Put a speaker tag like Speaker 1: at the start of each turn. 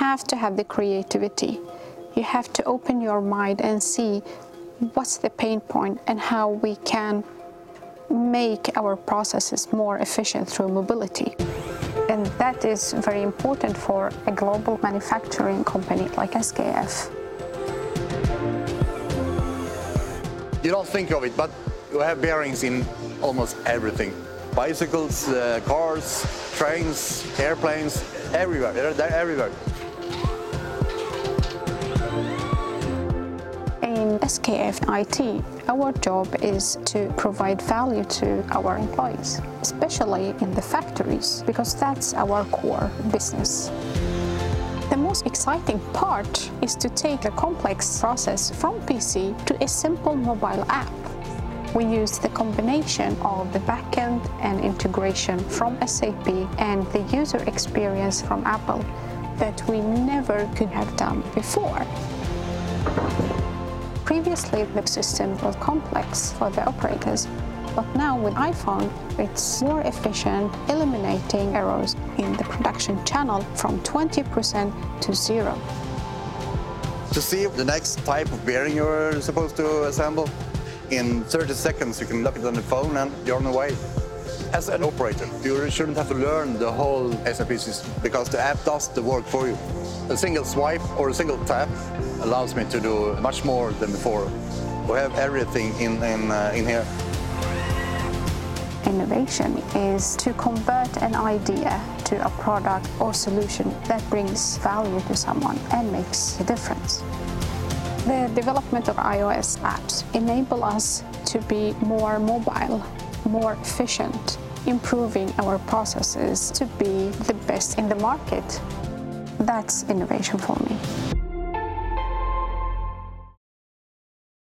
Speaker 1: have to have the creativity. You have to open your mind and see what's the pain point and how we can make our processes more efficient through mobility. And that is very important for a global manufacturing company like SKF.
Speaker 2: You don't think of it, but you have bearings in almost everything. Bicycles, uh, cars, trains, airplanes, everywhere. They're, they're everywhere.
Speaker 1: SKF IT, our job is to provide value to our employees, especially in the factories, because that's our core business. The most exciting part is to take a complex process from PC to a simple mobile app. We use the combination of the backend and integration from SAP and the user experience from Apple that we never could have done before. Previously, the system was complex for the operators, but now with iPhone, it's more efficient, eliminating errors in the production channel from 20% to zero.
Speaker 2: To see the next type of bearing you're supposed to assemble, in 30 seconds you can look it on the phone and you're on the way. As an operator, you shouldn't have to learn the whole SAP system because the app does the work for you. A single swipe or a single tap allows me to do much more than before. We have everything in, in, uh, in here.
Speaker 1: Innovation is to convert an idea to a product or solution that brings value to someone and makes a difference. The development of iOS apps enable us to be more mobile, more efficient, improving our processes to be the best in the market. That's innovation for me.